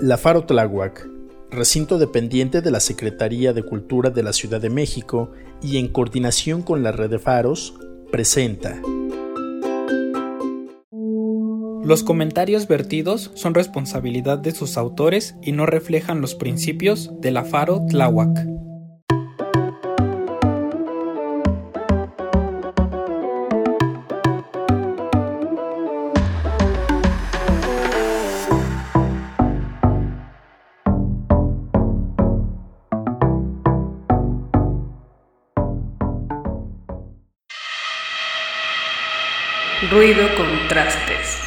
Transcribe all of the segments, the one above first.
La Faro Tláhuac, recinto dependiente de la Secretaría de Cultura de la Ciudad de México y en coordinación con la red de faros, presenta. Los comentarios vertidos son responsabilidad de sus autores y no reflejan los principios de la Faro Tláhuac. Ruido Contrastes.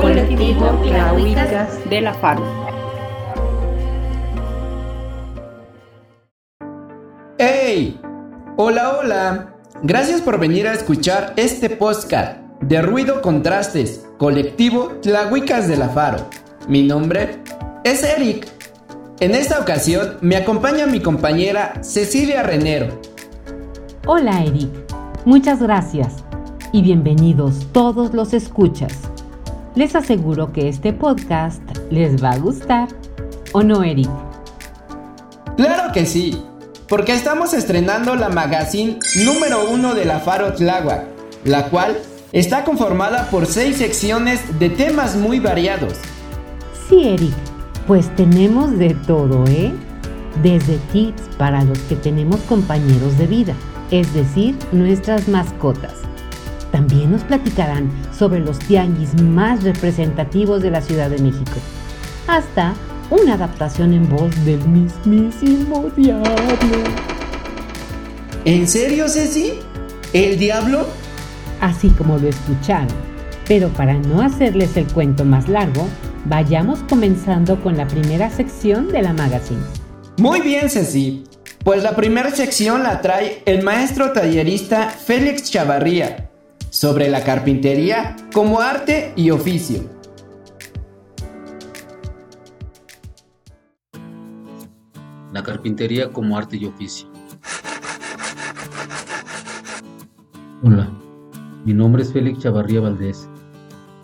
Colectivo Clauicas de la FARC. ¡Hey! Hola, hola. Gracias por venir a escuchar este podcast de Ruido Contrastes, colectivo Tlahuicas de la Faro. Mi nombre es Eric. En esta ocasión me acompaña mi compañera Cecilia Renero. Hola Eric, muchas gracias y bienvenidos todos los escuchas. Les aseguro que este podcast les va a gustar. ¿O no, Eric? Claro que sí, porque estamos estrenando la magazine número uno de la Faro Tláhuac, la cual está conformada por seis secciones de temas muy variados. Sí, Eric, pues tenemos de todo, ¿eh? Desde tips para los que tenemos compañeros de vida, es decir, nuestras mascotas. También nos platicarán sobre los tianguis más representativos de la Ciudad de México. Hasta una adaptación en voz del mismísimo diablo. ¿En serio, Ceci? ¿El diablo? Así como lo escucharon. Pero para no hacerles el cuento más largo, vayamos comenzando con la primera sección de la magazine. Muy bien, Ceci. Pues la primera sección la trae el maestro tallerista Félix Chavarría sobre la carpintería como arte y oficio. La carpintería como arte y oficio. Hola, mi nombre es Félix Chavarría Valdés.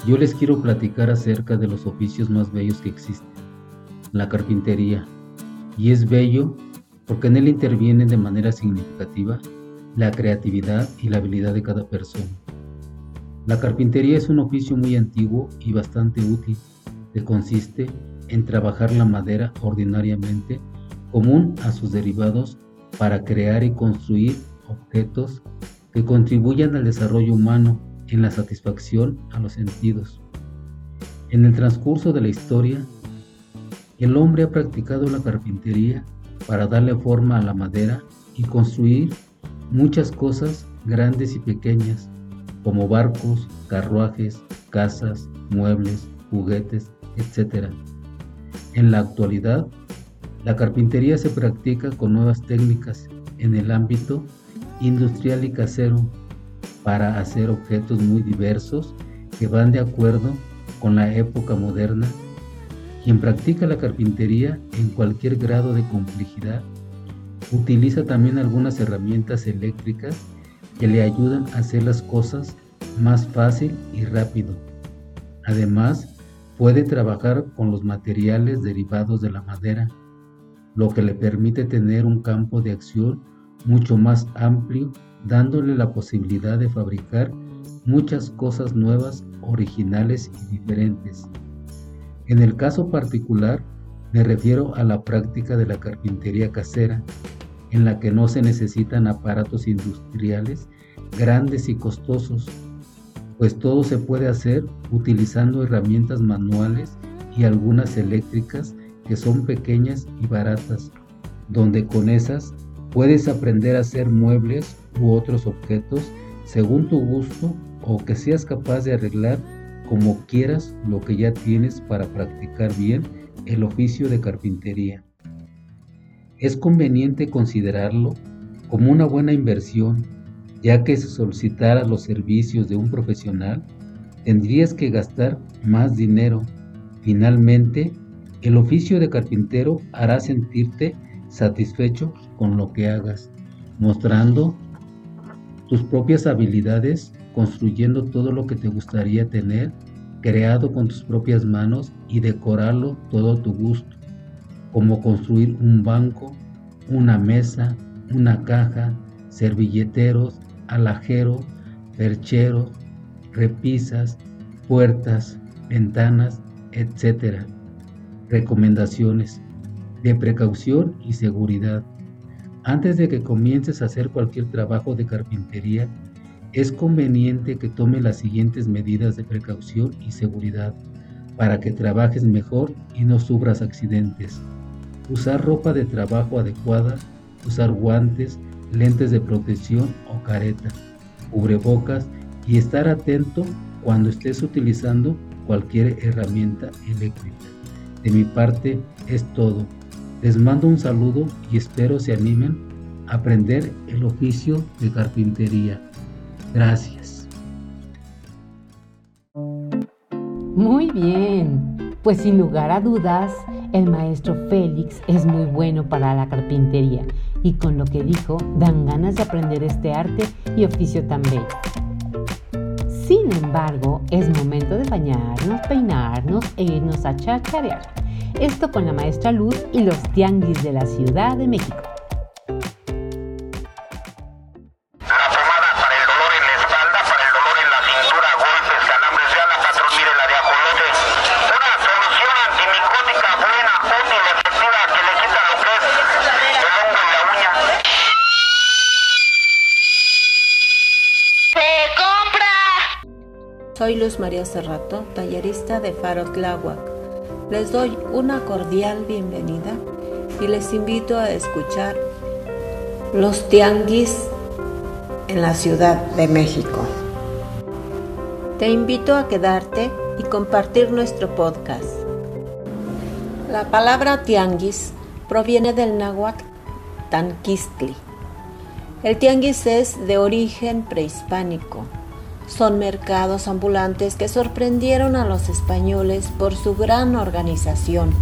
Yo les quiero platicar acerca de los oficios más bellos que existen, la carpintería. Y es bello porque en él interviene de manera significativa la creatividad y la habilidad de cada persona. La carpintería es un oficio muy antiguo y bastante útil, que consiste en trabajar la madera ordinariamente común a sus derivados para crear y construir objetos que contribuyan al desarrollo humano en la satisfacción a los sentidos. En el transcurso de la historia, el hombre ha practicado la carpintería para darle forma a la madera y construir muchas cosas grandes y pequeñas, como barcos, carruajes, casas, muebles, juguetes, etc. En la actualidad, la carpintería se practica con nuevas técnicas en el ámbito industrial y casero para hacer objetos muy diversos que van de acuerdo con la época moderna. Quien practica la carpintería en cualquier grado de complejidad utiliza también algunas herramientas eléctricas que le ayudan a hacer las cosas más fácil y rápido. Además, puede trabajar con los materiales derivados de la madera, lo que le permite tener un campo de acción mucho más amplio, dándole la posibilidad de fabricar muchas cosas nuevas, originales y diferentes. En el caso particular, me refiero a la práctica de la carpintería casera, en la que no se necesitan aparatos industriales grandes y costosos, pues todo se puede hacer utilizando herramientas manuales y algunas eléctricas que son pequeñas y baratas, donde con esas puedes aprender a hacer muebles u otros objetos según tu gusto o que seas capaz de arreglar como quieras lo que ya tienes para practicar bien el oficio de carpintería. Es conveniente considerarlo como una buena inversión, ya que si solicitaras los servicios de un profesional, tendrías que gastar más dinero. Finalmente, el oficio de carpintero hará sentirte satisfecho con lo que hagas, mostrando tus propias habilidades, construyendo todo lo que te gustaría tener creado con tus propias manos y decorarlo todo a tu gusto, como construir un banco, una mesa, una caja, servilleteros, alajero, percheros, repisas, puertas, ventanas, etc. Recomendaciones de precaución y seguridad. Antes de que comiences a hacer cualquier trabajo de carpintería, es conveniente que tome las siguientes medidas de precaución y seguridad para que trabajes mejor y no sufras accidentes. Usar ropa de trabajo adecuada, usar guantes, lentes de protección o careta, cubrebocas y estar atento cuando estés utilizando cualquier herramienta eléctrica. De mi parte es todo. Les mando un saludo y espero se animen a aprender el oficio de carpintería. Gracias. Muy bien, pues sin lugar a dudas, el maestro Félix es muy bueno para la carpintería y con lo que dijo dan ganas de aprender este arte y oficio tan bello. Sin embargo, es momento de bañarnos, peinarnos e irnos a chacharear. Esto con la maestra Luz y los tianguis de la Ciudad de México. Soy Luz María Cerrato, tallerista de Faro Tláhuac. Les doy una cordial bienvenida y les invito a escuchar los tianguis en la Ciudad de México. Te invito a quedarte y compartir nuestro podcast. La palabra tianguis proviene del náhuatl tanquistli. El tianguis es de origen prehispánico son mercados ambulantes que sorprendieron a los españoles por su gran organización.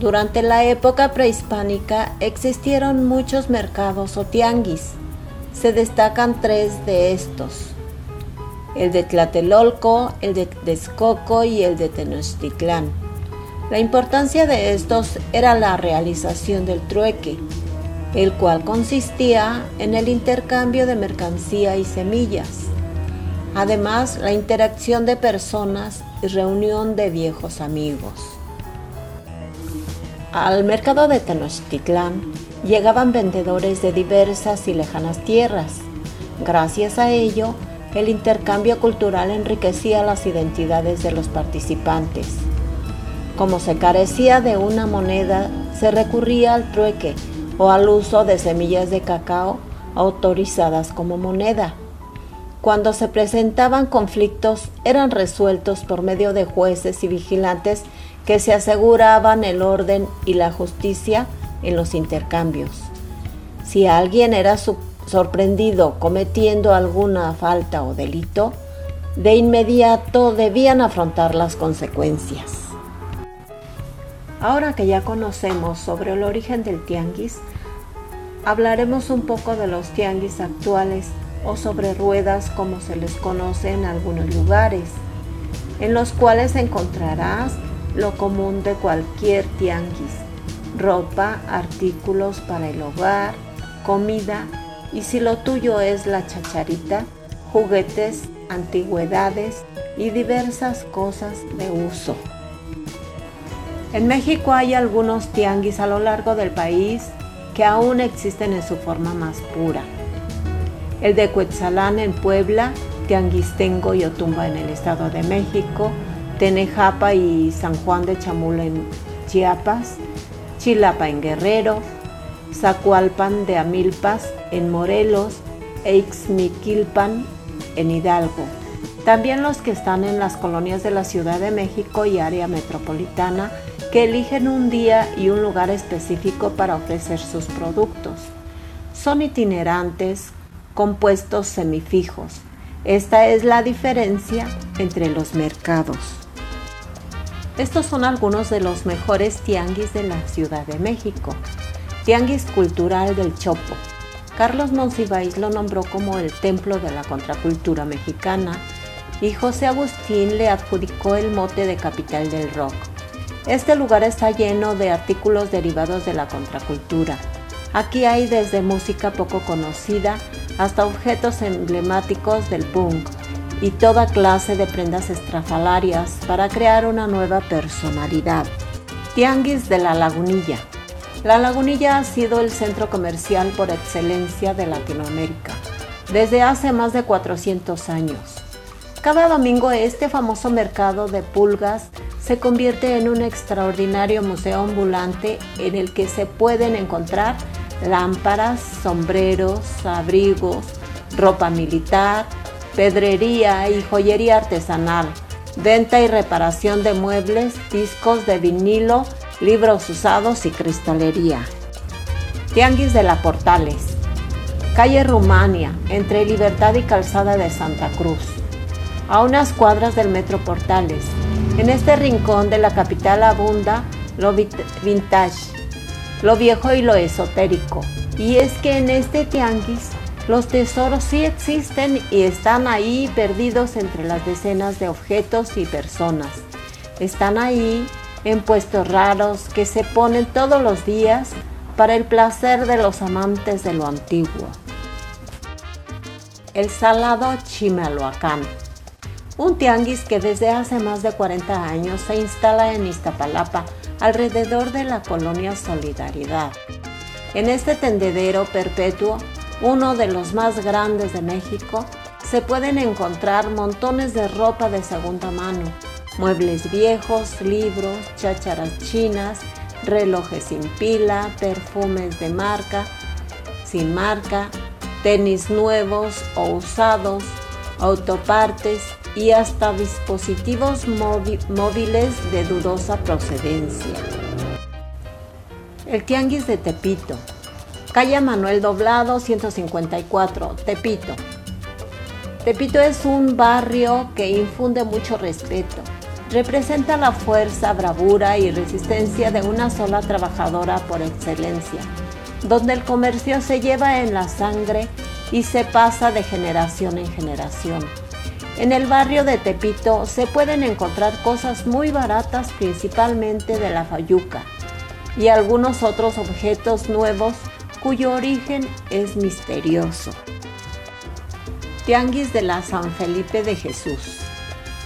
Durante la época prehispánica existieron muchos mercados o tianguis. Se destacan tres de estos. El de Tlatelolco, el de Texcoco y el de Tenochtitlán. La importancia de estos era la realización del trueque, el cual consistía en el intercambio de mercancía y semillas. Además, la interacción de personas y reunión de viejos amigos. Al mercado de Tenochtitlán llegaban vendedores de diversas y lejanas tierras. Gracias a ello, el intercambio cultural enriquecía las identidades de los participantes. Como se carecía de una moneda, se recurría al trueque o al uso de semillas de cacao autorizadas como moneda. Cuando se presentaban conflictos eran resueltos por medio de jueces y vigilantes que se aseguraban el orden y la justicia en los intercambios. Si alguien era sorprendido cometiendo alguna falta o delito, de inmediato debían afrontar las consecuencias. Ahora que ya conocemos sobre el origen del tianguis, hablaremos un poco de los tianguis actuales o sobre ruedas como se les conoce en algunos lugares, en los cuales encontrarás lo común de cualquier tianguis, ropa, artículos para el hogar, comida y si lo tuyo es la chacharita, juguetes, antigüedades y diversas cosas de uso. En México hay algunos tianguis a lo largo del país que aún existen en su forma más pura. El de Cuetzalán en Puebla, Tianguistengo y Otumba en el Estado de México, Tenejapa y San Juan de Chamula en Chiapas, Chilapa en Guerrero, Zacualpan de Amilpas en Morelos e Ixmiquilpan en Hidalgo. También los que están en las colonias de la Ciudad de México y área metropolitana que eligen un día y un lugar específico para ofrecer sus productos. Son itinerantes, compuestos semifijos. Esta es la diferencia entre los mercados. Estos son algunos de los mejores tianguis de la Ciudad de México. Tianguis Cultural del Chopo. Carlos Monsiváis lo nombró como el templo de la contracultura mexicana y José Agustín le adjudicó el mote de capital del rock. Este lugar está lleno de artículos derivados de la contracultura. Aquí hay desde música poco conocida hasta objetos emblemáticos del punk y toda clase de prendas estrafalarias para crear una nueva personalidad. Tianguis de la Lagunilla. La Lagunilla ha sido el centro comercial por excelencia de Latinoamérica desde hace más de 400 años. Cada domingo este famoso mercado de pulgas se convierte en un extraordinario museo ambulante en el que se pueden encontrar lámparas, sombreros, abrigos, ropa militar, pedrería y joyería artesanal, venta y reparación de muebles, discos de vinilo, libros usados y cristalería. Tianguis de la Portales, calle Rumania, entre Libertad y Calzada de Santa Cruz, a unas cuadras del Metro Portales. En este rincón de la capital abunda lo vintage, lo viejo y lo esotérico. Y es que en este tianguis los tesoros sí existen y están ahí perdidos entre las decenas de objetos y personas. Están ahí en puestos raros que se ponen todos los días para el placer de los amantes de lo antiguo. El Salado Chimalhuacán. Un tianguis que desde hace más de 40 años se instala en Iztapalapa alrededor de la colonia Solidaridad. En este tendedero perpetuo uno de los más grandes de México, se pueden encontrar montones de ropa de segunda mano, muebles viejos, libros, chácharas chinas, relojes sin pila, perfumes de marca, sin marca, tenis nuevos o usados, autopartes y hasta dispositivos móviles de dudosa procedencia. El Tianguis de Tepito calle Manuel Doblado 154, Tepito. Tepito es un barrio que infunde mucho respeto. Representa la fuerza, bravura y resistencia de una sola trabajadora por excelencia, donde el comercio se lleva en la sangre y se pasa de generación en generación. En el barrio de Tepito se pueden encontrar cosas muy baratas, principalmente de la fayuca, y algunos otros objetos nuevos cuyo origen es misterioso. Tianguis de la San Felipe de Jesús.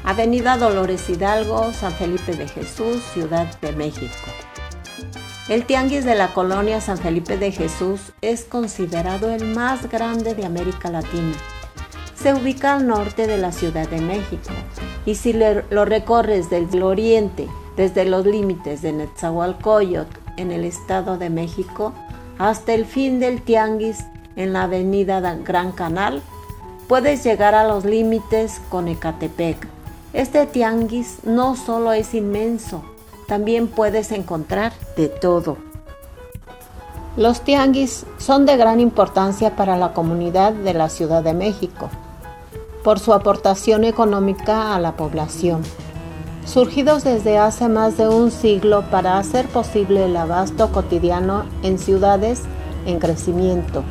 Avenida Dolores Hidalgo, San Felipe de Jesús, Ciudad de México. El Tianguis de la colonia San Felipe de Jesús es considerado el más grande de América Latina. Se ubica al norte de la Ciudad de México y si lo recorres del oriente, desde los límites de Netzahualcoyot en el Estado de México, hasta el fin del tianguis en la avenida Gran Canal, puedes llegar a los límites con Ecatepec. Este tianguis no solo es inmenso, también puedes encontrar de todo. Los tianguis son de gran importancia para la comunidad de la Ciudad de México por su aportación económica a la población surgidos desde hace más de un siglo para hacer posible el abasto cotidiano en ciudades en crecimiento.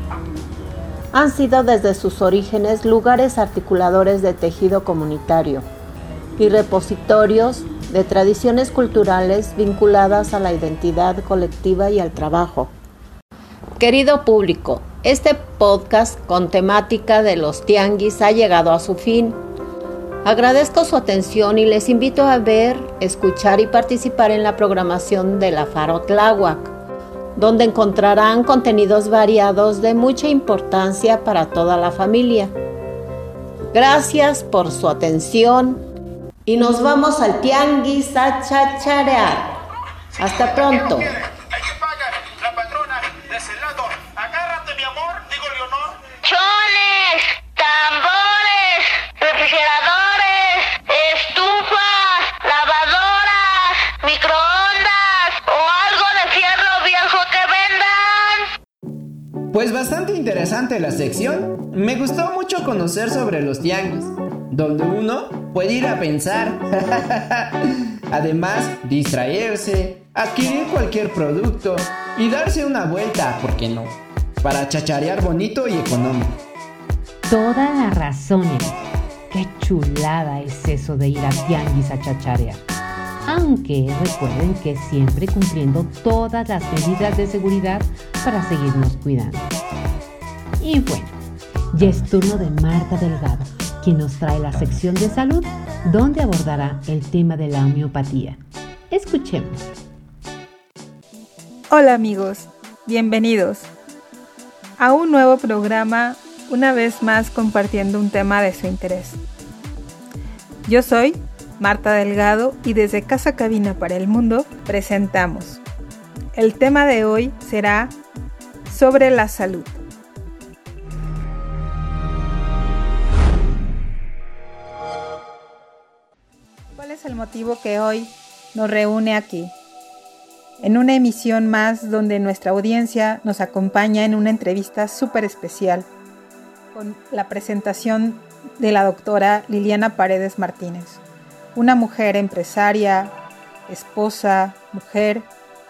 Han sido desde sus orígenes lugares articuladores de tejido comunitario y repositorios de tradiciones culturales vinculadas a la identidad colectiva y al trabajo. Querido público, este podcast con temática de los tianguis ha llegado a su fin. Agradezco su atención y les invito a ver, escuchar y participar en la programación de la Faro Tláhuac, donde encontrarán contenidos variados de mucha importancia para toda la familia. Gracias por su atención y nos vamos al tianguis a chacharear. Hasta pronto. Pues bastante interesante la sección. Me gustó mucho conocer sobre los tianguis, donde uno puede ir a pensar. Además, distraerse, adquirir cualquier producto y darse una vuelta, ¿por qué no? Para chacharear bonito y económico. Toda la razón, qué chulada es eso de ir a tianguis a chacharear. Aunque recuerden que siempre cumpliendo todas las medidas de seguridad para seguirnos cuidando. Y bueno, ya es turno de Marta Delgado, quien nos trae la sección de salud, donde abordará el tema de la homeopatía. Escuchemos. Hola amigos, bienvenidos a un nuevo programa, una vez más compartiendo un tema de su interés. Yo soy Marta Delgado y desde Casa Cabina para el Mundo presentamos. El tema de hoy será sobre la salud. ¿Cuál es el motivo que hoy nos reúne aquí? en una emisión más donde nuestra audiencia nos acompaña en una entrevista súper especial con la presentación de la doctora Liliana Paredes Martínez, una mujer empresaria, esposa, mujer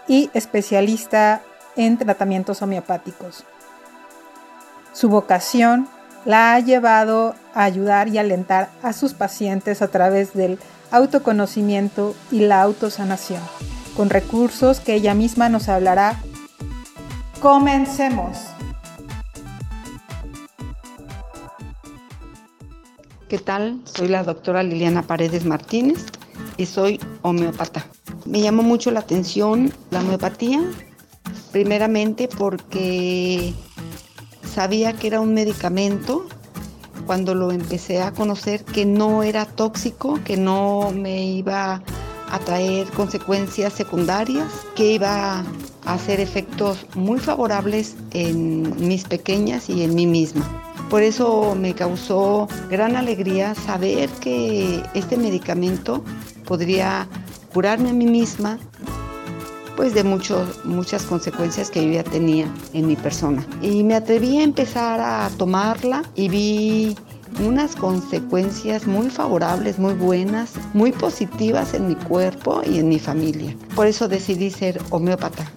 y especialista en tratamientos homeopáticos. Su vocación la ha llevado a ayudar y alentar a sus pacientes a través del autoconocimiento y la autosanación con recursos que ella misma nos hablará. Comencemos. ¿Qué tal? Soy la doctora Liliana Paredes Martínez y soy homeópata. Me llamó mucho la atención la homeopatía, primeramente porque sabía que era un medicamento cuando lo empecé a conocer que no era tóxico, que no me iba a traer consecuencias secundarias, que iba a hacer efectos muy favorables en mis pequeñas y en mí misma. Por eso me causó gran alegría saber que este medicamento podría curarme a mí misma pues de muchas consecuencias que yo ya tenía en mi persona. Y me atreví a empezar a tomarla y vi unas consecuencias muy favorables, muy buenas, muy positivas en mi cuerpo y en mi familia. Por eso decidí ser homeópata.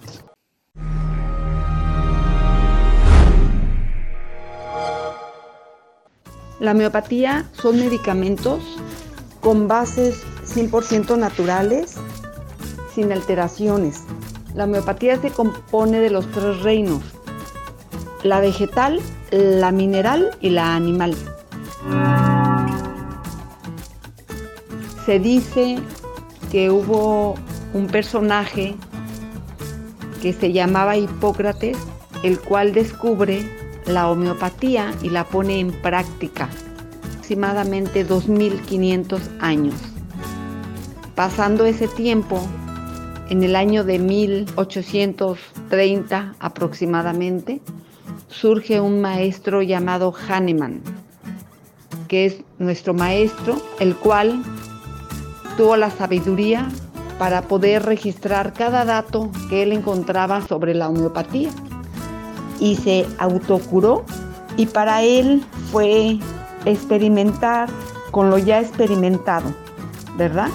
La homeopatía son medicamentos con bases 100% naturales, sin alteraciones. La homeopatía se compone de los tres reinos, la vegetal, la mineral y la animal. Se dice que hubo un personaje que se llamaba Hipócrates, el cual descubre la homeopatía y la pone en práctica, aproximadamente 2500 años. Pasando ese tiempo, en el año de 1830 aproximadamente, surge un maestro llamado Hahnemann, que es nuestro maestro, el cual tuvo la sabiduría para poder registrar cada dato que él encontraba sobre la homeopatía y se autocuró y para él fue experimentar con lo ya experimentado, ¿verdad?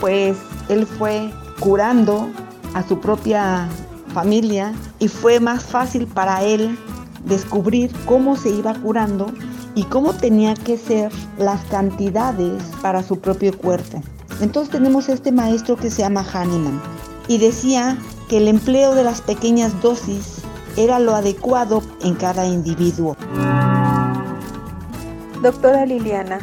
Pues él fue curando a su propia familia y fue más fácil para él descubrir cómo se iba curando y cómo tenía que ser las cantidades para su propio cuerpo. Entonces tenemos este maestro que se llama Hahnemann y decía que el empleo de las pequeñas dosis era lo adecuado en cada individuo. Doctora Liliana,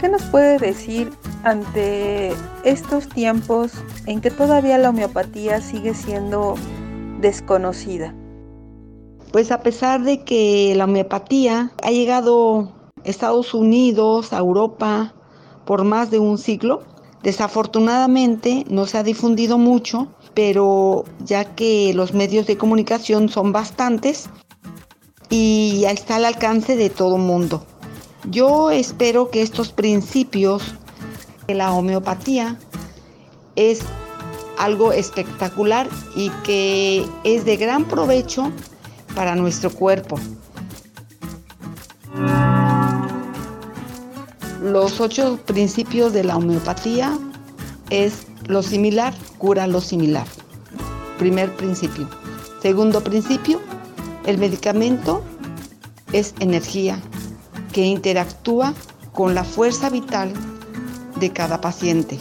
¿qué nos puede decir ante estos tiempos en que todavía la homeopatía sigue siendo desconocida? Pues a pesar de que la homeopatía ha llegado a Estados Unidos, a Europa, por más de un siglo, desafortunadamente no se ha difundido mucho, pero ya que los medios de comunicación son bastantes y está al alcance de todo mundo. Yo espero que estos principios de la homeopatía es algo espectacular y que es de gran provecho para nuestro cuerpo. Los ocho principios de la homeopatía es lo similar, cura lo similar. Primer principio. Segundo principio, el medicamento es energía que interactúa con la fuerza vital de cada paciente.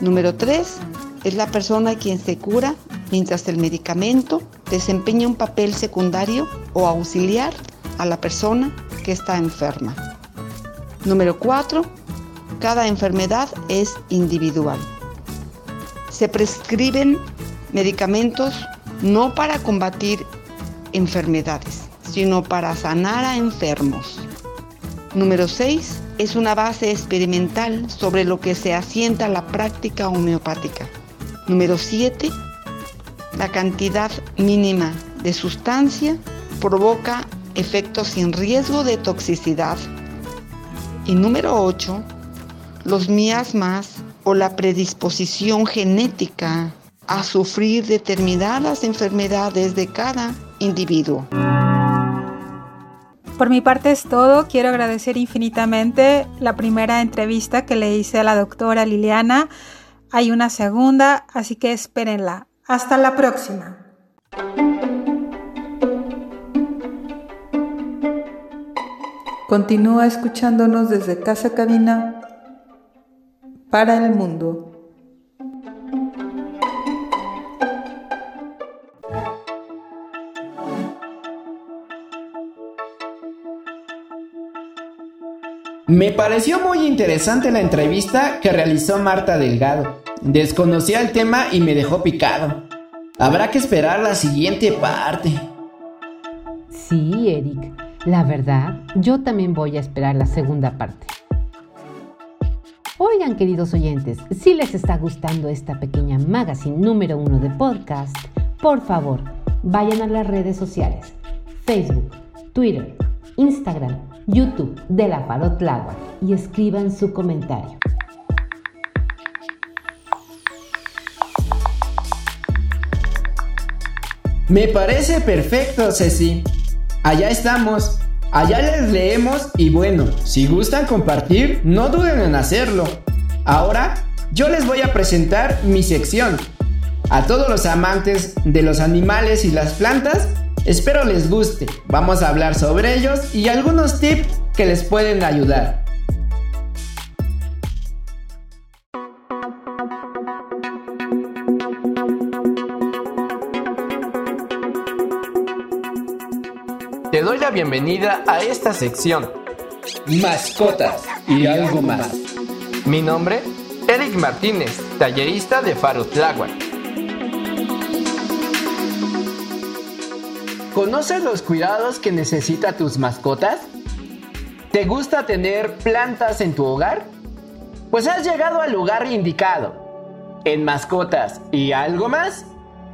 Número 3 es la persona quien se cura mientras el medicamento desempeña un papel secundario o auxiliar a la persona que está enferma. Número 4. Cada enfermedad es individual. Se prescriben medicamentos no para combatir enfermedades, sino para sanar a enfermos. Número 6. Es una base experimental sobre lo que se asienta la práctica homeopática. Número 7. La cantidad mínima de sustancia provoca efectos sin riesgo de toxicidad. Y número 8. Los miasmas o la predisposición genética a sufrir determinadas enfermedades de cada individuo. Por mi parte es todo. Quiero agradecer infinitamente la primera entrevista que le hice a la doctora Liliana. Hay una segunda, así que espérenla. Hasta la próxima. Continúa escuchándonos desde Casa Cabina para el mundo. Me pareció muy interesante la entrevista que realizó Marta Delgado. Desconocía el tema y me dejó picado. Habrá que esperar la siguiente parte. Sí, Eric. La verdad, yo también voy a esperar la segunda parte. Oigan, queridos oyentes, si les está gustando esta pequeña magazine número uno de podcast, por favor, vayan a las redes sociales, Facebook, Twitter, Instagram, YouTube de la Faro y escriban su comentario. Me parece perfecto, Ceci. Allá estamos. Allá les leemos y bueno, si gustan compartir, no duden en hacerlo. Ahora, yo les voy a presentar mi sección. A todos los amantes de los animales y las plantas, Espero les guste. Vamos a hablar sobre ellos y algunos tips que les pueden ayudar. Bienvenida a esta sección. Mascotas y algo más. Mi nombre, Eric Martínez, tallerista de Faro Tláhuac. ¿Conoces los cuidados que necesita tus mascotas? ¿Te gusta tener plantas en tu hogar? Pues has llegado al lugar indicado. En mascotas y algo más,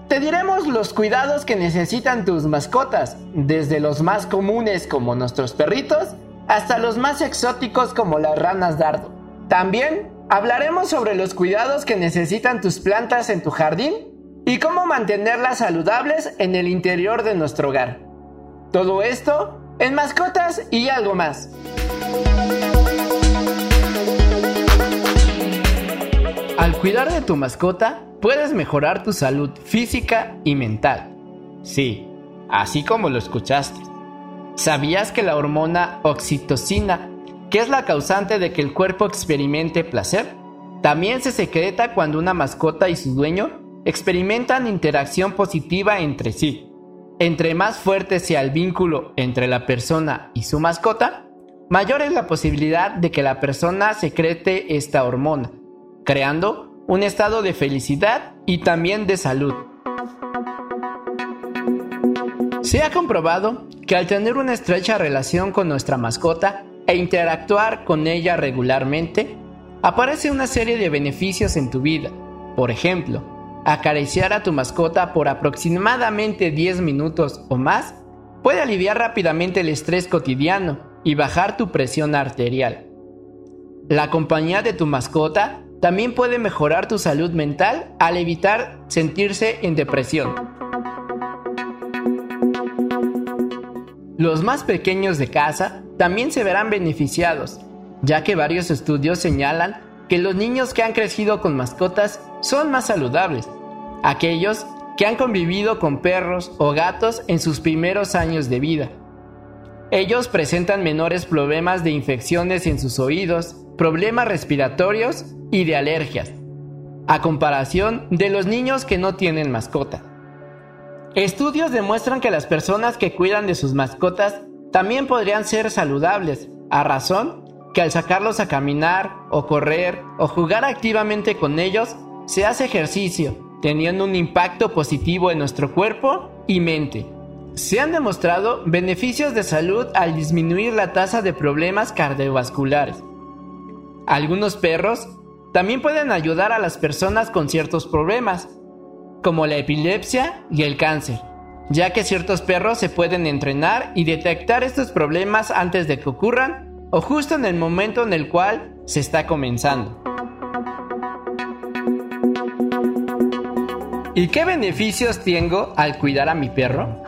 te diremos los cuidados que necesitan tus mascotas, desde los más comunes como nuestros perritos hasta los más exóticos como las ranas dardo. También hablaremos sobre los cuidados que necesitan tus plantas en tu jardín y cómo mantenerlas saludables en el interior de nuestro hogar. Todo esto en mascotas y algo más. Al cuidar de tu mascota, puedes mejorar tu salud física y mental. Sí, así como lo escuchaste. ¿Sabías que la hormona oxitocina, que es la causante de que el cuerpo experimente placer, también se secreta cuando una mascota y su dueño experimentan interacción positiva entre sí. Entre más fuerte sea el vínculo entre la persona y su mascota, mayor es la posibilidad de que la persona secrete esta hormona, creando un estado de felicidad y también de salud. Se ha comprobado que al tener una estrecha relación con nuestra mascota e interactuar con ella regularmente, aparece una serie de beneficios en tu vida. Por ejemplo, acariciar a tu mascota por aproximadamente 10 minutos o más puede aliviar rápidamente el estrés cotidiano y bajar tu presión arterial. La compañía de tu mascota también puede mejorar tu salud mental al evitar sentirse en depresión. Los más pequeños de casa también se verán beneficiados, ya que varios estudios señalan que los niños que han crecido con mascotas son más saludables aquellos que han convivido con perros o gatos en sus primeros años de vida. Ellos presentan menores problemas de infecciones en sus oídos, problemas respiratorios y de alergias, a comparación de los niños que no tienen mascota. Estudios demuestran que las personas que cuidan de sus mascotas también podrían ser saludables, a razón que al sacarlos a caminar o correr o jugar activamente con ellos, se hace ejercicio, teniendo un impacto positivo en nuestro cuerpo y mente. Se han demostrado beneficios de salud al disminuir la tasa de problemas cardiovasculares. Algunos perros también pueden ayudar a las personas con ciertos problemas, como la epilepsia y el cáncer, ya que ciertos perros se pueden entrenar y detectar estos problemas antes de que ocurran o justo en el momento en el cual se está comenzando. ¿Y qué beneficios tengo al cuidar a mi perro?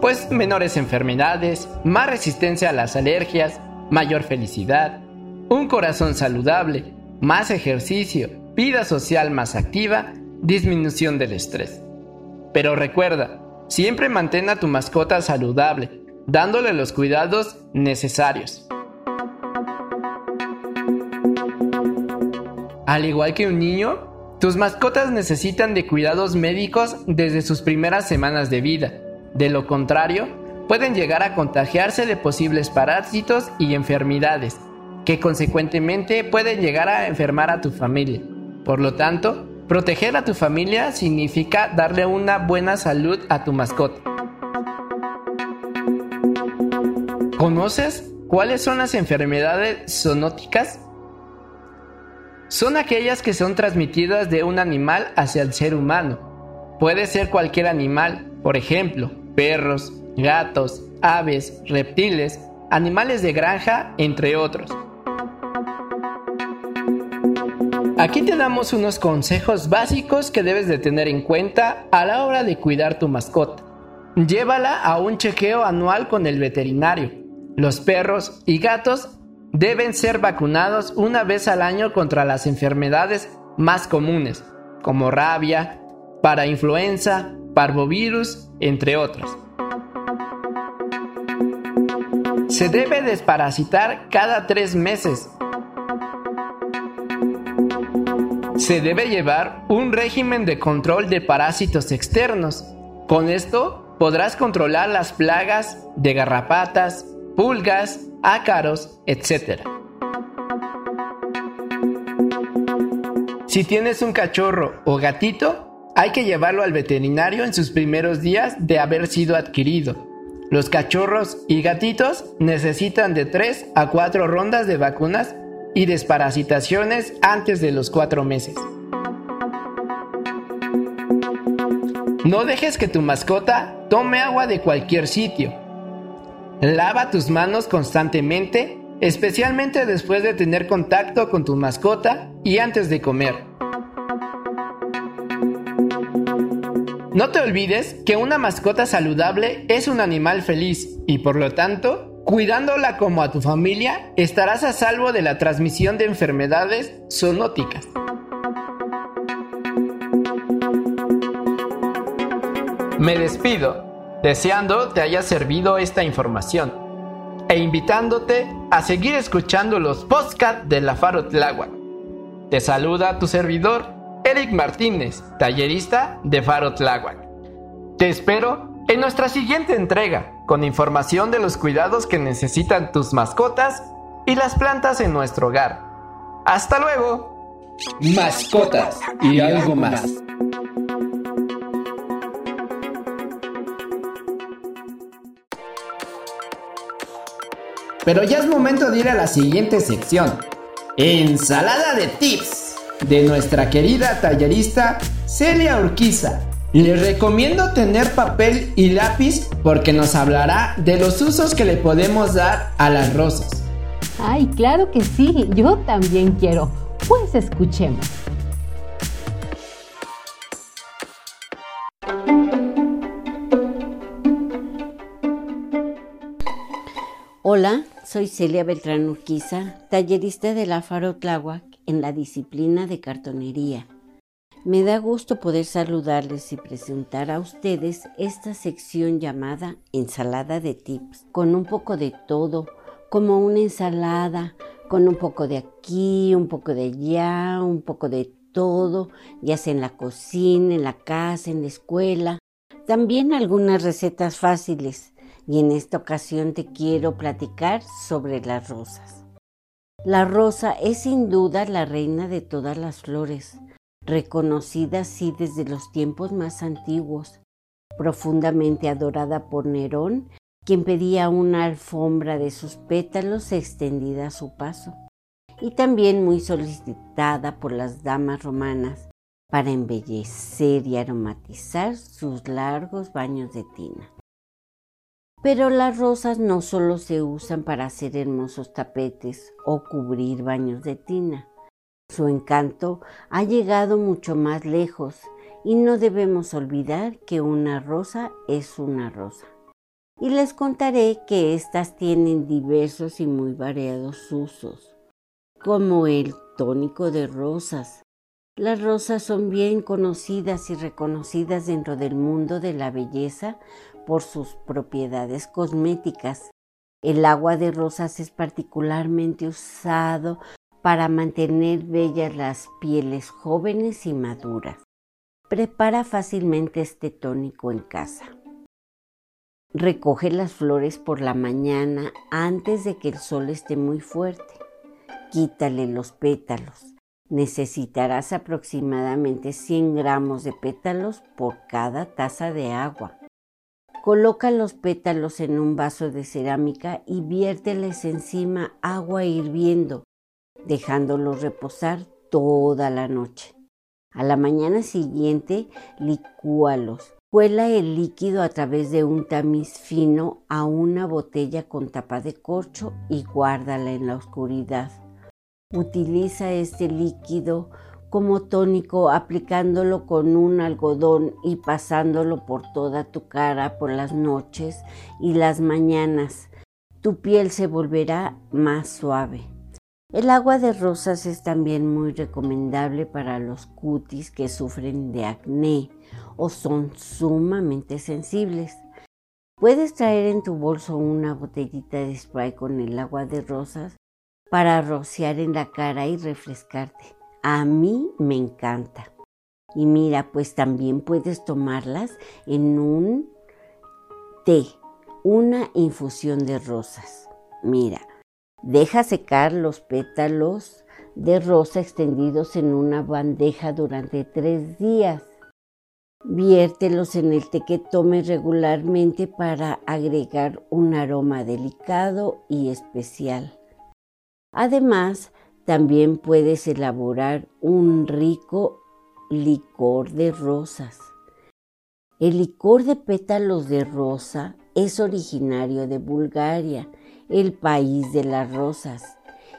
Pues menores enfermedades, más resistencia a las alergias, mayor felicidad, un corazón saludable, más ejercicio, vida social más activa, disminución del estrés. Pero recuerda, siempre mantén a tu mascota saludable, dándole los cuidados necesarios. Al igual que un niño, tus mascotas necesitan de cuidados médicos desde sus primeras semanas de vida. De lo contrario, pueden llegar a contagiarse de posibles parásitos y enfermedades, que consecuentemente pueden llegar a enfermar a tu familia. Por lo tanto, proteger a tu familia significa darle una buena salud a tu mascota. ¿Conoces cuáles son las enfermedades zoonóticas? Son aquellas que son transmitidas de un animal hacia el ser humano. Puede ser cualquier animal, por ejemplo, perros, gatos, aves, reptiles, animales de granja, entre otros. Aquí te damos unos consejos básicos que debes de tener en cuenta a la hora de cuidar tu mascota. Llévala a un chequeo anual con el veterinario. Los perros y gatos deben ser vacunados una vez al año contra las enfermedades más comunes, como rabia, parainfluenza, parvovirus, entre otros. Se debe desparasitar cada tres meses se debe llevar un régimen de control de parásitos externos. Con esto podrás controlar las plagas de garrapatas, pulgas, ácaros, etc. Si tienes un cachorro o gatito, hay que llevarlo al veterinario en sus primeros días de haber sido adquirido. Los cachorros y gatitos necesitan de 3 a 4 rondas de vacunas y desparasitaciones antes de los cuatro meses. No dejes que tu mascota tome agua de cualquier sitio. Lava tus manos constantemente, especialmente después de tener contacto con tu mascota y antes de comer. No te olvides que una mascota saludable es un animal feliz y por lo tanto Cuidándola como a tu familia, estarás a salvo de la transmisión de enfermedades zoonóticas. Me despido, deseando te haya servido esta información e invitándote a seguir escuchando los podcasts de la Faro Tláhuac. Te saluda tu servidor, Eric Martínez, tallerista de Faro Tláhuac. Te espero en nuestra siguiente entrega con información de los cuidados que necesitan tus mascotas y las plantas en nuestro hogar. ¡Hasta luego! Mascotas y algo más. Pero ya es momento de ir a la siguiente sección. Ensalada de tips de nuestra querida tallerista Celia Urquiza. Les recomiendo tener papel y lápiz porque nos hablará de los usos que le podemos dar a las rosas. Ay, claro que sí, yo también quiero. Pues escuchemos. Hola, soy Celia Beltrán Urquiza, tallerista de la Faro Tláhuac en la disciplina de cartonería. Me da gusto poder saludarles y presentar a ustedes esta sección llamada Ensalada de Tips, con un poco de todo, como una ensalada, con un poco de aquí, un poco de allá, un poco de todo, ya sea en la cocina, en la casa, en la escuela. También algunas recetas fáciles y en esta ocasión te quiero platicar sobre las rosas. La rosa es sin duda la reina de todas las flores reconocida así desde los tiempos más antiguos, profundamente adorada por Nerón, quien pedía una alfombra de sus pétalos extendida a su paso, y también muy solicitada por las damas romanas para embellecer y aromatizar sus largos baños de tina. Pero las rosas no solo se usan para hacer hermosos tapetes o cubrir baños de tina. Su encanto ha llegado mucho más lejos y no debemos olvidar que una rosa es una rosa. Y les contaré que éstas tienen diversos y muy variados usos, como el tónico de rosas. Las rosas son bien conocidas y reconocidas dentro del mundo de la belleza por sus propiedades cosméticas. El agua de rosas es particularmente usado para mantener bellas las pieles jóvenes y maduras. Prepara fácilmente este tónico en casa. Recoge las flores por la mañana antes de que el sol esté muy fuerte. Quítale los pétalos. Necesitarás aproximadamente 100 gramos de pétalos por cada taza de agua. Coloca los pétalos en un vaso de cerámica y viérteles encima agua hirviendo dejándolos reposar toda la noche. A la mañana siguiente, licúalos. Cuela el líquido a través de un tamiz fino a una botella con tapa de corcho y guárdala en la oscuridad. Utiliza este líquido como tónico aplicándolo con un algodón y pasándolo por toda tu cara por las noches y las mañanas. Tu piel se volverá más suave. El agua de rosas es también muy recomendable para los cutis que sufren de acné o son sumamente sensibles. Puedes traer en tu bolso una botellita de spray con el agua de rosas para rociar en la cara y refrescarte. A mí me encanta. Y mira, pues también puedes tomarlas en un té, una infusión de rosas. Mira, Deja secar los pétalos de rosa extendidos en una bandeja durante tres días. Viértelos en el té que tomes regularmente para agregar un aroma delicado y especial. Además, también puedes elaborar un rico licor de rosas. El licor de pétalos de rosa es originario de Bulgaria el país de las rosas.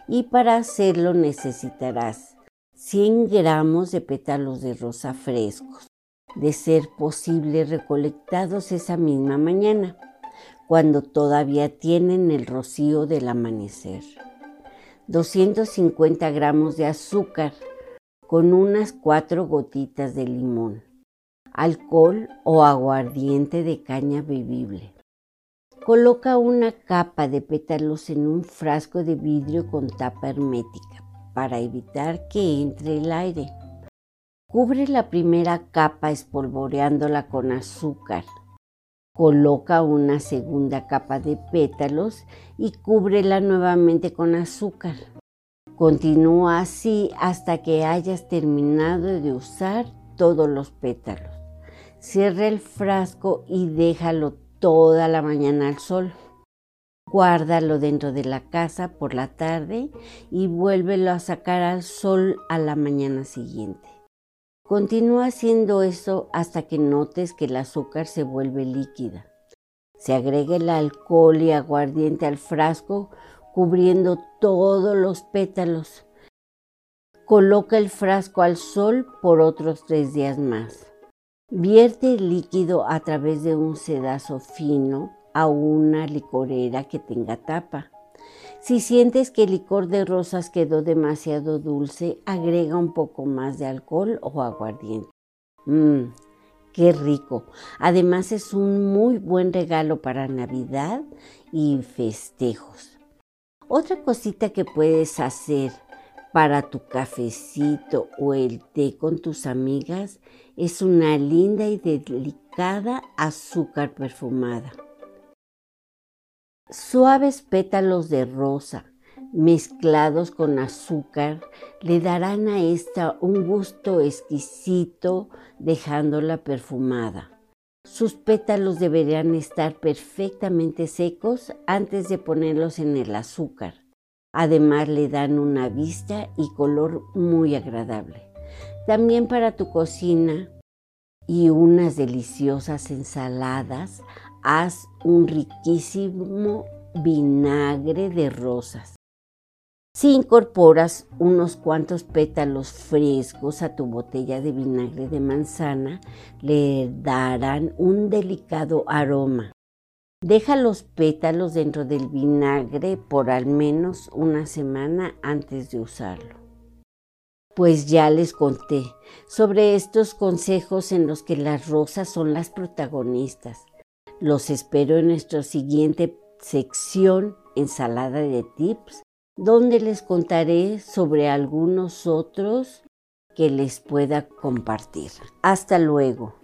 Y para hacerlo necesitarás 100 gramos de pétalos de rosa frescos, de ser posible recolectados esa misma mañana, cuando todavía tienen el rocío del amanecer. 250 gramos de azúcar con unas cuatro gotitas de limón, alcohol o aguardiente de caña bebible, Coloca una capa de pétalos en un frasco de vidrio con tapa hermética para evitar que entre el aire. Cubre la primera capa espolvoreándola con azúcar. Coloca una segunda capa de pétalos y cúbrela nuevamente con azúcar. Continúa así hasta que hayas terminado de usar todos los pétalos. Cierra el frasco y déjalo toda la mañana al sol. Guárdalo dentro de la casa por la tarde y vuélvelo a sacar al sol a la mañana siguiente. Continúa haciendo eso hasta que notes que el azúcar se vuelve líquida. Se agrega el alcohol y aguardiente al frasco cubriendo todos los pétalos. Coloca el frasco al sol por otros tres días más. Vierte el líquido a través de un sedazo fino a una licorera que tenga tapa. Si sientes que el licor de rosas quedó demasiado dulce, agrega un poco más de alcohol o aguardiente. Mmm, qué rico. Además es un muy buen regalo para Navidad y festejos. Otra cosita que puedes hacer para tu cafecito o el té con tus amigas es una linda y delicada azúcar perfumada. Suaves pétalos de rosa mezclados con azúcar le darán a esta un gusto exquisito dejándola perfumada. Sus pétalos deberían estar perfectamente secos antes de ponerlos en el azúcar. Además le dan una vista y color muy agradable. También para tu cocina y unas deliciosas ensaladas, haz un riquísimo vinagre de rosas. Si incorporas unos cuantos pétalos frescos a tu botella de vinagre de manzana, le darán un delicado aroma. Deja los pétalos dentro del vinagre por al menos una semana antes de usarlo. Pues ya les conté sobre estos consejos en los que las rosas son las protagonistas. Los espero en nuestra siguiente sección ensalada de tips donde les contaré sobre algunos otros que les pueda compartir. Hasta luego.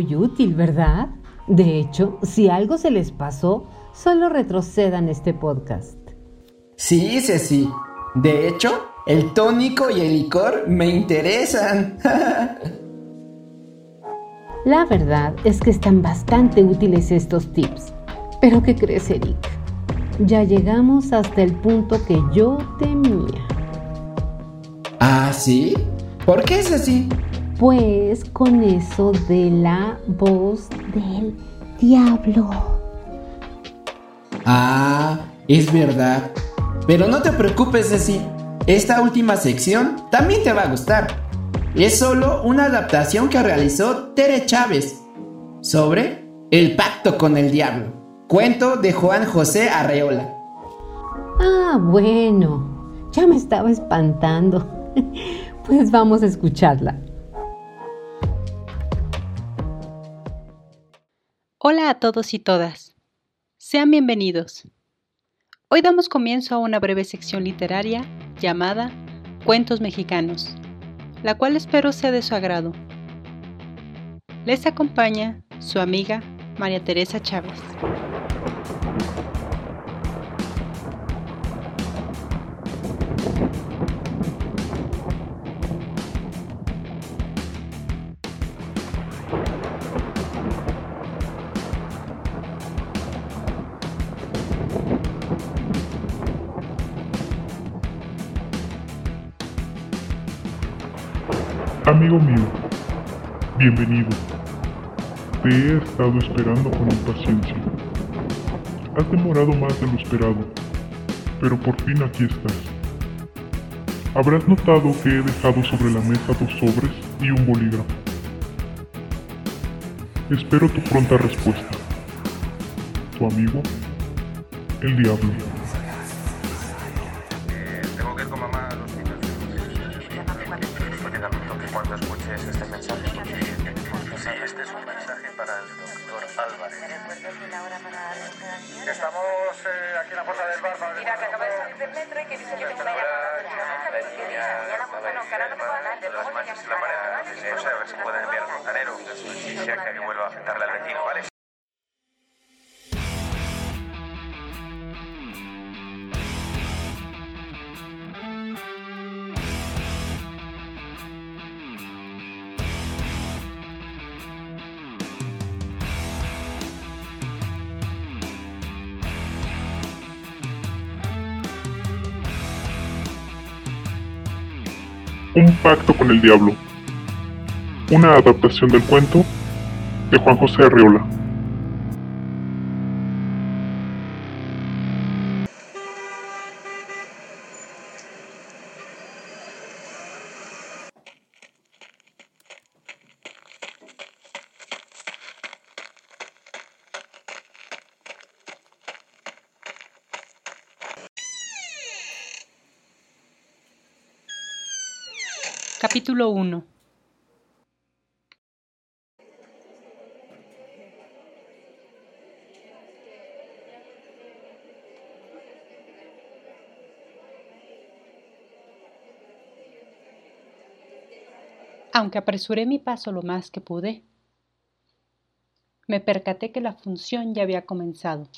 Muy útil, ¿verdad? De hecho, si algo se les pasó, solo retrocedan este podcast. Sí, Ceci. De hecho, el tónico y el licor me interesan. La verdad es que están bastante útiles estos tips. Pero ¿qué crees, Eric? Ya llegamos hasta el punto que yo temía. ¿Ah, sí? ¿Por qué es así? Pues con eso de la voz del diablo. Ah, es verdad. Pero no te preocupes, Ceci. Esta última sección también te va a gustar. Es solo una adaptación que realizó Tere Chávez sobre El pacto con el diablo, cuento de Juan José Arreola. Ah, bueno, ya me estaba espantando. pues vamos a escucharla. Hola a todos y todas. Sean bienvenidos. Hoy damos comienzo a una breve sección literaria llamada Cuentos Mexicanos, la cual espero sea de su agrado. Les acompaña su amiga María Teresa Chávez. Amigo mío, bienvenido. Te he estado esperando con impaciencia. Has demorado más de lo esperado, pero por fin aquí estás. Habrás notado que he dejado sobre la mesa dos sobres y un bolígrafo. Espero tu pronta respuesta. Tu amigo, el diablo. Un pacto con el diablo. Una adaptación del cuento de Juan José Arriola. Capítulo 1 Aunque apresuré mi paso lo más que pude, me percaté que la función ya había comenzado.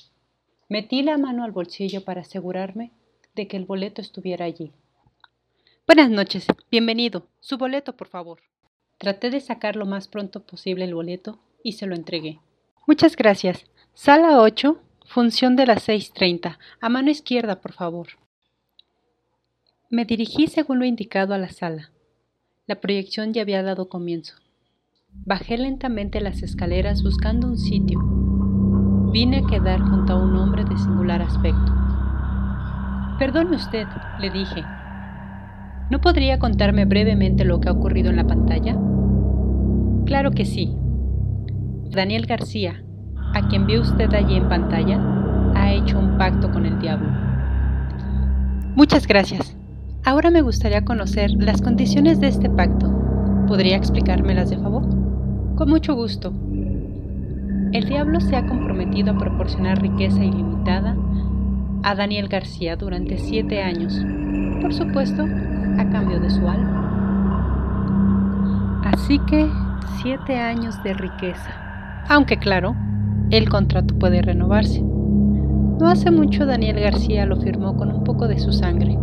Metí la mano al bolsillo para asegurarme de que el boleto estuviera allí. Buenas noches, bienvenido. Su boleto, por favor. Traté de sacar lo más pronto posible el boleto y se lo entregué. Muchas gracias. Sala 8, función de las 6.30. A mano izquierda, por favor. Me dirigí según lo indicado a la sala. La proyección ya había dado comienzo. Bajé lentamente las escaleras buscando un sitio. Vine a quedar junto a un hombre de singular aspecto. Perdone usted, le dije. ¿No podría contarme brevemente lo que ha ocurrido en la pantalla? Claro que sí. Daniel García, a quien vio usted allí en pantalla, ha hecho un pacto con el diablo. Muchas gracias. Ahora me gustaría conocer las condiciones de este pacto. ¿Podría explicármelas de favor? Con mucho gusto. El diablo se ha comprometido a proporcionar riqueza ilimitada a Daniel García durante siete años, por supuesto, a cambio de su alma. Así que siete años de riqueza. Aunque claro, el contrato puede renovarse. No hace mucho Daniel García lo firmó con un poco de su sangre.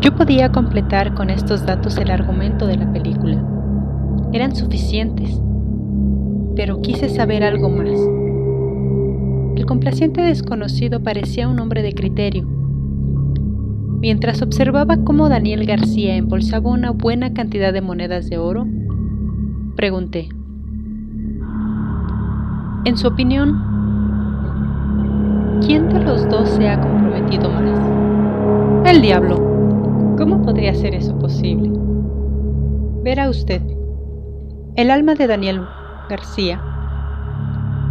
Yo podía completar con estos datos el argumento de la película. Eran suficientes, pero quise saber algo más. El complaciente desconocido parecía un hombre de criterio. Mientras observaba cómo Daniel García embolsaba una buena cantidad de monedas de oro, pregunté, en su opinión, ¿quién de los dos se ha comprometido más? El diablo. ¿Cómo podría ser eso posible? Verá usted, el alma de Daniel García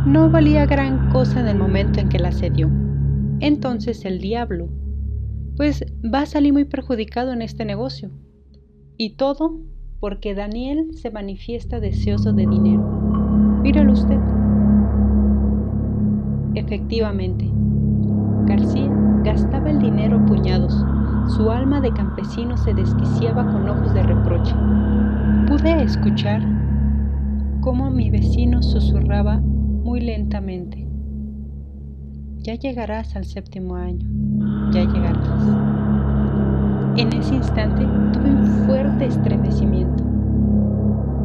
no valía gran cosa en el momento en que la cedió. Entonces el diablo, pues va a salir muy perjudicado en este negocio. Y todo porque Daniel se manifiesta deseoso de dinero. Míralo usted. Efectivamente, García gastaba el dinero a puñados su alma de campesino se desquiciaba con ojos de reproche. Pude escuchar cómo mi vecino susurraba muy lentamente. Ya llegarás al séptimo año, ya llegarás. En ese instante tuve un fuerte estremecimiento.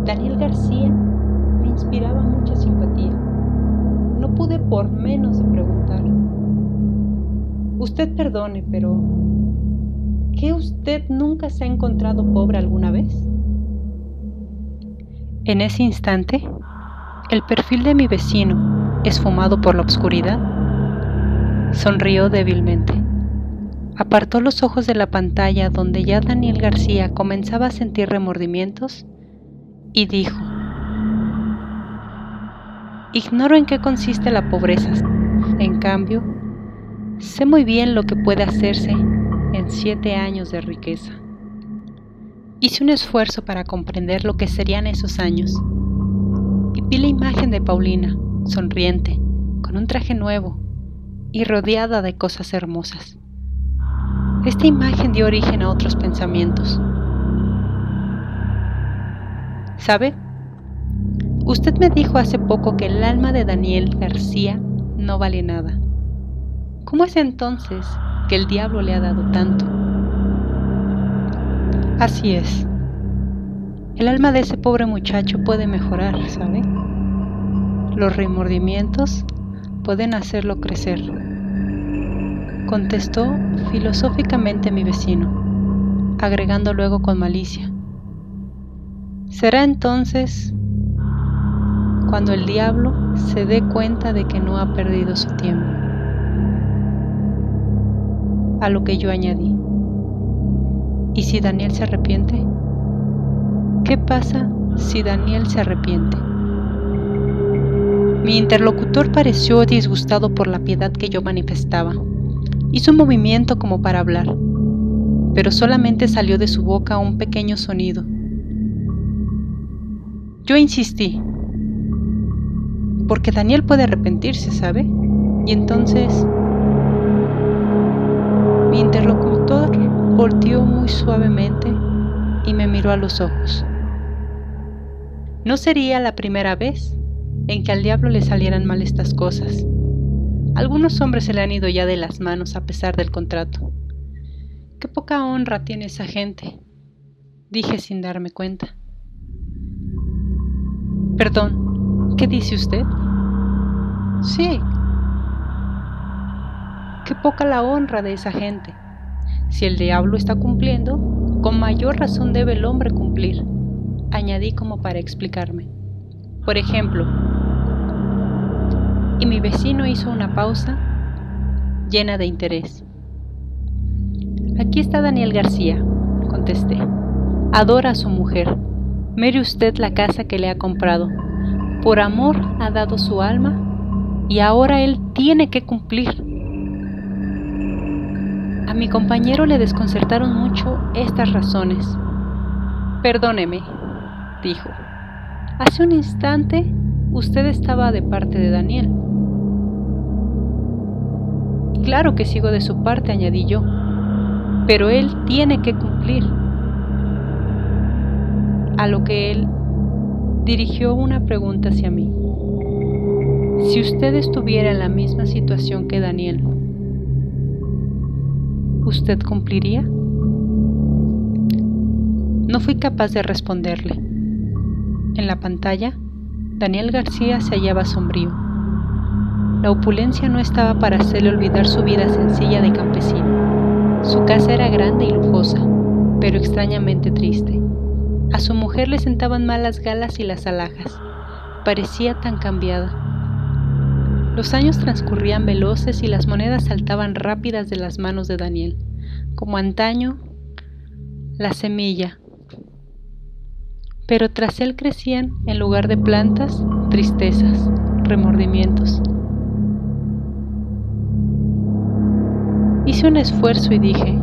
Daniel García me inspiraba mucha simpatía. No pude por menos de preguntarle. Usted perdone, pero ¿Qué usted nunca se ha encontrado pobre alguna vez? En ese instante, el perfil de mi vecino, esfumado por la oscuridad, sonrió débilmente. Apartó los ojos de la pantalla donde ya Daniel García comenzaba a sentir remordimientos y dijo, Ignoro en qué consiste la pobreza. En cambio, sé muy bien lo que puede hacerse en siete años de riqueza. Hice un esfuerzo para comprender lo que serían esos años y vi la imagen de Paulina, sonriente, con un traje nuevo y rodeada de cosas hermosas. Esta imagen dio origen a otros pensamientos. ¿Sabe? Usted me dijo hace poco que el alma de Daniel García no vale nada. ¿Cómo es entonces que el diablo le ha dado tanto. Así es. El alma de ese pobre muchacho puede mejorar, ¿sabe? Los remordimientos pueden hacerlo crecer. Contestó filosóficamente mi vecino, agregando luego con malicia. Será entonces cuando el diablo se dé cuenta de que no ha perdido su tiempo a lo que yo añadí. ¿Y si Daniel se arrepiente? ¿Qué pasa si Daniel se arrepiente? Mi interlocutor pareció disgustado por la piedad que yo manifestaba. Hizo un movimiento como para hablar, pero solamente salió de su boca un pequeño sonido. Yo insistí, porque Daniel puede arrepentirse, ¿sabe? Y entonces mi interlocutor volteó muy suavemente y me miró a los ojos. No sería la primera vez en que al diablo le salieran mal estas cosas. Algunos hombres se le han ido ya de las manos a pesar del contrato. Qué poca honra tiene esa gente, dije sin darme cuenta. Perdón, ¿qué dice usted? Sí. Qué poca la honra de esa gente. Si el diablo está cumpliendo, con mayor razón debe el hombre cumplir añadí como para explicarme. Por ejemplo, y mi vecino hizo una pausa llena de interés. Aquí está Daniel García, contesté. Adora a su mujer. Mire usted la casa que le ha comprado. Por amor ha dado su alma y ahora él tiene que cumplir. A mi compañero le desconcertaron mucho estas razones. Perdóneme, dijo. Hace un instante usted estaba de parte de Daniel. Claro que sigo de su parte, añadí yo, pero él tiene que cumplir. A lo que él dirigió una pregunta hacia mí. Si usted estuviera en la misma situación que Daniel, ¿usted cumpliría? No fui capaz de responderle. En la pantalla, Daniel García se hallaba sombrío. La opulencia no estaba para hacerle olvidar su vida sencilla de campesino. Su casa era grande y lujosa, pero extrañamente triste. A su mujer le sentaban mal las galas y las alhajas. Parecía tan cambiada. Los años transcurrían veloces y las monedas saltaban rápidas de las manos de Daniel, como antaño la semilla pero tras él crecían, en lugar de plantas, tristezas, remordimientos. Hice un esfuerzo y dije,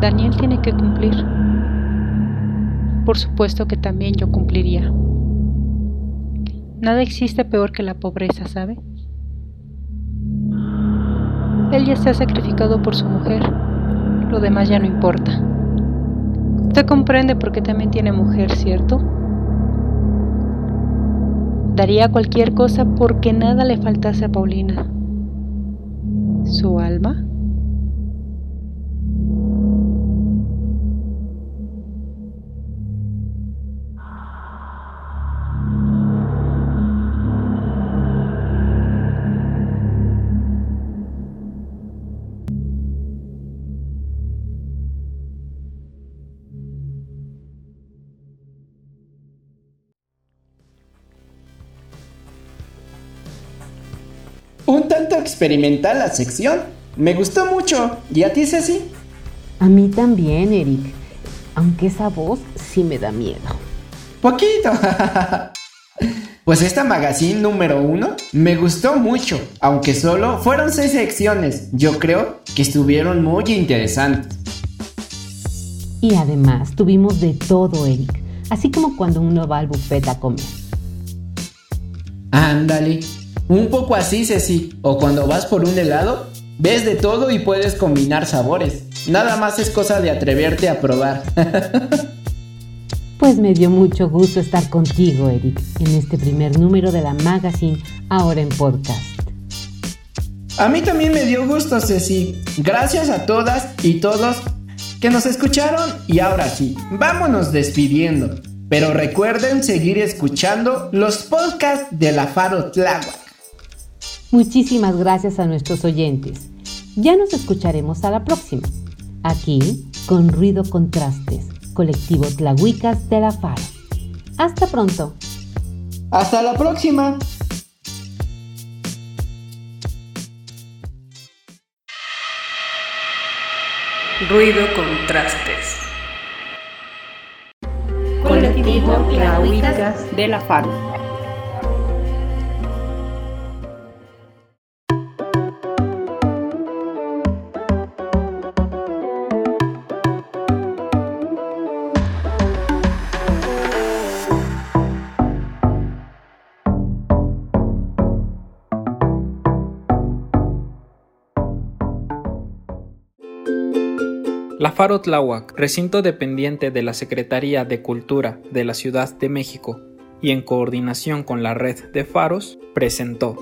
Daniel tiene que cumplir. Por supuesto que también yo cumpliría. Nada existe peor que la pobreza, ¿sabe? Él ya se ha sacrificado por su mujer. Lo demás ya no importa. Usted comprende por qué también tiene mujer, ¿cierto? Daría cualquier cosa porque nada le faltase a Paulina. ¿Su alma? Experimental la sección. Me gustó mucho. ¿Y a ti, Ceci? A mí también, Eric. Aunque esa voz sí me da miedo. Poquito. pues esta magazine número uno me gustó mucho. Aunque solo fueron seis secciones. Yo creo que estuvieron muy interesantes. Y además tuvimos de todo, Eric. Así como cuando uno va al buffet a comer. Ándale. Un poco así, Ceci. O cuando vas por un helado, ves de todo y puedes combinar sabores. Nada más es cosa de atreverte a probar. pues me dio mucho gusto estar contigo, Eric, en este primer número de la magazine, ahora en podcast. A mí también me dio gusto, Ceci. Gracias a todas y todos que nos escucharon y ahora sí, vámonos despidiendo. Pero recuerden seguir escuchando los podcasts de la Faro Tláhuac. Muchísimas gracias a nuestros oyentes. Ya nos escucharemos a la próxima. Aquí, con Ruido Contrastes, colectivo Tlahuicas de la FARO. Hasta pronto. Hasta la próxima. Ruido Contrastes. Colectivo Tlahuicas de la FARO. Faro recinto dependiente de la Secretaría de Cultura de la Ciudad de México y en coordinación con la red de faros, presentó